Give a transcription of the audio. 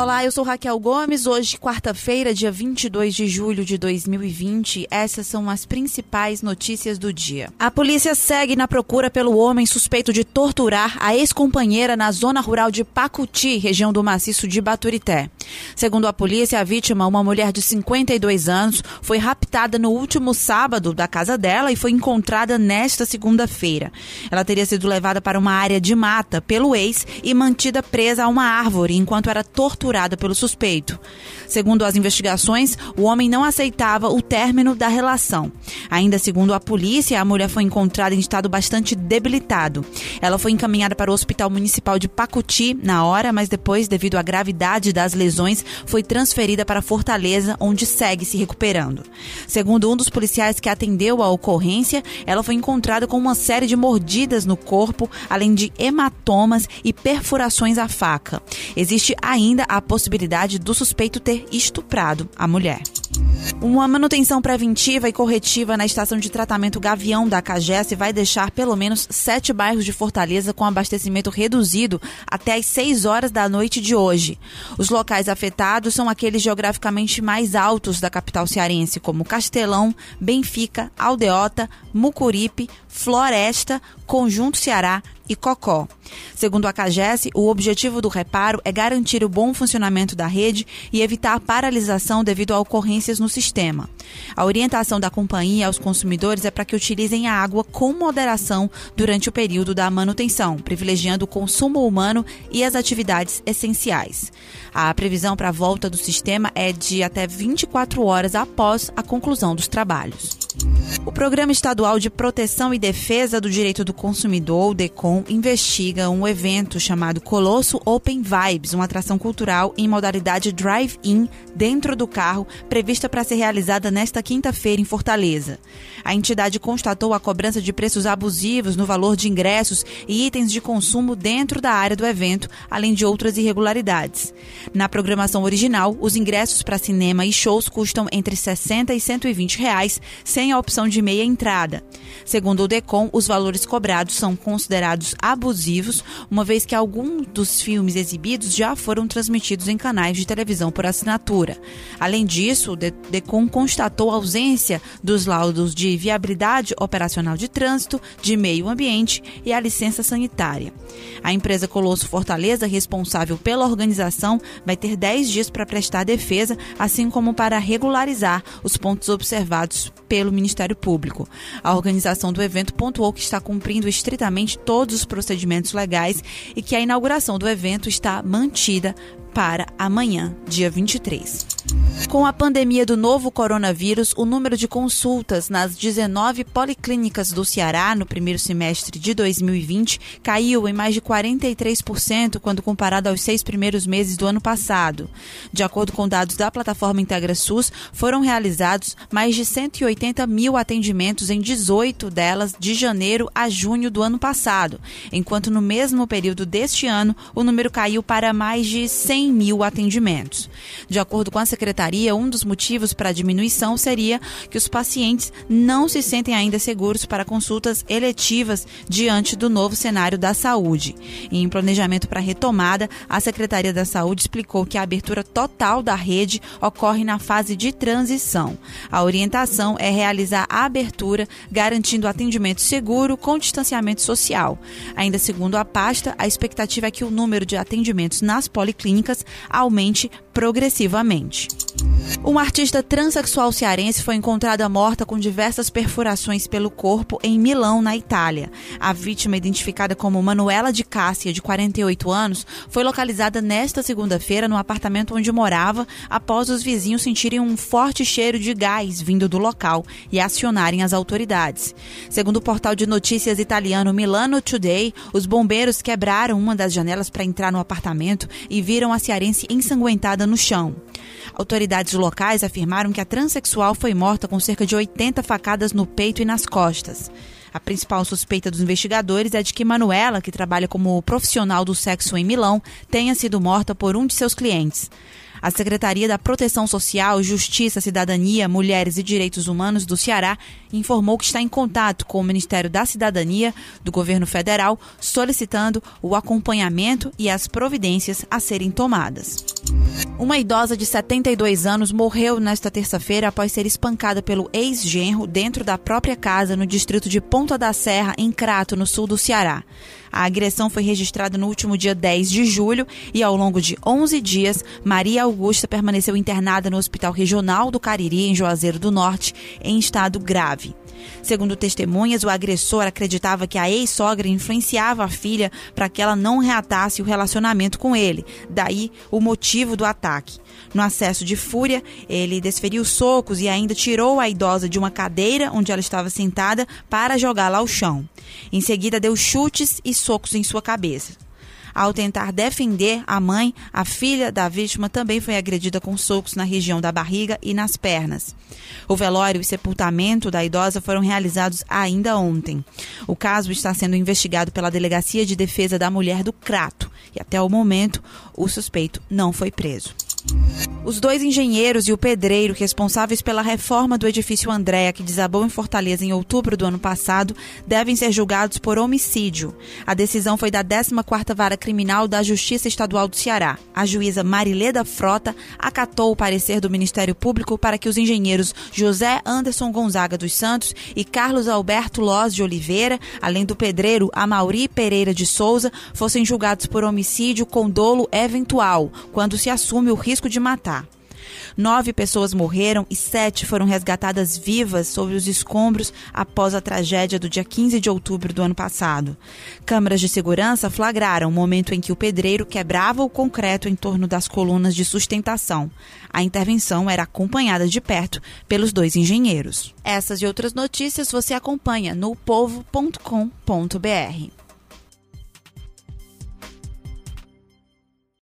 Olá, eu sou Raquel Gomes. Hoje, quarta-feira, dia 22 de julho de 2020, essas são as principais notícias do dia. A polícia segue na procura pelo homem suspeito de torturar a ex-companheira na zona rural de Pacuti, região do maciço de Baturité. Segundo a polícia, a vítima, uma mulher de 52 anos, foi raptada no último sábado da casa dela e foi encontrada nesta segunda-feira. Ela teria sido levada para uma área de mata pelo ex e mantida presa a uma árvore enquanto era torturada torturada pelo suspeito. Segundo as investigações, o homem não aceitava o término da relação. Ainda segundo a polícia, a mulher foi encontrada em estado bastante debilitado. Ela foi encaminhada para o Hospital Municipal de Pacuti na hora, mas depois, devido à gravidade das lesões, foi transferida para Fortaleza, onde segue se recuperando. Segundo um dos policiais que atendeu a ocorrência, ela foi encontrada com uma série de mordidas no corpo, além de hematomas e perfurações à faca. Existe ainda a a possibilidade do suspeito ter estuprado a mulher. Uma manutenção preventiva e corretiva na estação de tratamento Gavião da CAGES vai deixar pelo menos sete bairros de Fortaleza com abastecimento reduzido até às 6 horas da noite de hoje. Os locais afetados são aqueles geograficamente mais altos da capital cearense, como Castelão, Benfica, Aldeota, Mucuripe, Floresta, Conjunto Ceará e Cocó. Segundo a CAGES, o objetivo do reparo é garantir o bom funcionamento da rede e evitar paralisação devido a ocorrências no sistema. A orientação da companhia aos consumidores é para que utilizem a água com moderação durante o período da manutenção, privilegiando o consumo humano e as atividades essenciais. A previsão para a volta do sistema é de até 24 horas após a conclusão dos trabalhos. O Programa Estadual de Proteção e Defesa do Direito do Consumidor, o DECOM, investiga um evento chamado Colosso Open Vibes, uma atração cultural em modalidade drive-in dentro do carro, prevista para ser realizada nesta quinta-feira em Fortaleza. A entidade constatou a cobrança de preços abusivos no valor de ingressos e itens de consumo dentro da área do evento, além de outras irregularidades. Na programação original, os ingressos para cinema e shows custam entre 60 e 120 reais, sem a opção de meia entrada. Segundo o DECOM, os valores cobrados são considerados abusivos, uma vez que alguns dos filmes exibidos já foram transmitidos em canais de televisão por assinatura. Além disso, o DECOM constatou a ausência dos laudos de viabilidade operacional de trânsito, de meio ambiente e a licença sanitária. A empresa Colosso Fortaleza, responsável pela organização, vai ter 10 dias para prestar defesa, assim como para regularizar os pontos observados pelo Ministério Público. A organização do evento pontuou que está cumprindo estritamente todos os procedimentos legais e que a inauguração do evento está mantida para amanhã, dia 23. Com a pandemia do novo coronavírus, o número de consultas nas 19 policlínicas do Ceará no primeiro semestre de 2020 caiu em mais de 43% quando comparado aos seis primeiros meses do ano passado. De acordo com dados da plataforma IntegraSUS, foram realizados mais de 180 mil atendimentos em 18 delas de janeiro a junho do ano passado, enquanto no mesmo período deste ano o número caiu para mais de 100 mil atendimentos. De acordo com a secretaria, um dos motivos para a diminuição seria que os pacientes não se sentem ainda seguros para consultas eletivas diante do novo cenário da saúde. Em planejamento para retomada, a Secretaria da Saúde explicou que a abertura total da rede ocorre na fase de transição. A orientação é realizar a abertura, garantindo atendimento seguro com distanciamento social. Ainda segundo a pasta, a expectativa é que o número de atendimentos nas policlínicas aumente progressivamente. Uma artista transexual cearense foi encontrada morta com diversas perfurações pelo corpo em Milão, na Itália. A vítima, identificada como Manuela de Cássia, de 48 anos, foi localizada nesta segunda-feira no apartamento onde morava, após os vizinhos sentirem um forte cheiro de gás vindo do local e acionarem as autoridades. Segundo o portal de notícias italiano Milano Today, os bombeiros quebraram uma das janelas para entrar no apartamento e viram a cearense ensanguentada no chão. Autoridades locais afirmaram que a transexual foi morta com cerca de 80 facadas no peito e nas costas. A principal suspeita dos investigadores é de que Manuela, que trabalha como profissional do sexo em Milão, tenha sido morta por um de seus clientes. A Secretaria da Proteção Social, Justiça, Cidadania, Mulheres e Direitos Humanos do Ceará informou que está em contato com o Ministério da Cidadania do governo federal, solicitando o acompanhamento e as providências a serem tomadas. Uma idosa de 72 anos morreu nesta terça-feira após ser espancada pelo ex-genro dentro da própria casa no distrito de Ponta da Serra, em Crato, no sul do Ceará. A agressão foi registrada no último dia 10 de julho e, ao longo de 11 dias, Maria Augusta permaneceu internada no Hospital Regional do Cariri, em Juazeiro do Norte, em estado grave. Segundo testemunhas, o agressor acreditava que a ex-sogra influenciava a filha para que ela não reatasse o relacionamento com ele, daí o motivo do ataque. No acesso de fúria, ele desferiu socos e ainda tirou a idosa de uma cadeira onde ela estava sentada para jogá-la ao chão. Em seguida, deu chutes e socos em sua cabeça. Ao tentar defender a mãe, a filha da vítima também foi agredida com socos na região da barriga e nas pernas. O velório e sepultamento da idosa foram realizados ainda ontem. O caso está sendo investigado pela Delegacia de Defesa da Mulher do Crato e até o momento o suspeito não foi preso. Os dois engenheiros e o pedreiro responsáveis pela reforma do edifício Andréa, que desabou em Fortaleza em outubro do ano passado, devem ser julgados por homicídio. A decisão foi da 14ª Vara Criminal da Justiça Estadual do Ceará. A juíza Marileda Frota acatou o parecer do Ministério Público para que os engenheiros José Anderson Gonzaga dos Santos e Carlos Alberto Loz de Oliveira, além do pedreiro Amauri Pereira de Souza, fossem julgados por homicídio com dolo eventual, quando se assume o risco de matar. Nove pessoas morreram e sete foram resgatadas vivas sobre os escombros após a tragédia do dia 15 de outubro do ano passado. Câmeras de segurança flagraram o momento em que o pedreiro quebrava o concreto em torno das colunas de sustentação. A intervenção era acompanhada de perto pelos dois engenheiros. Essas e outras notícias você acompanha no povo.com.br.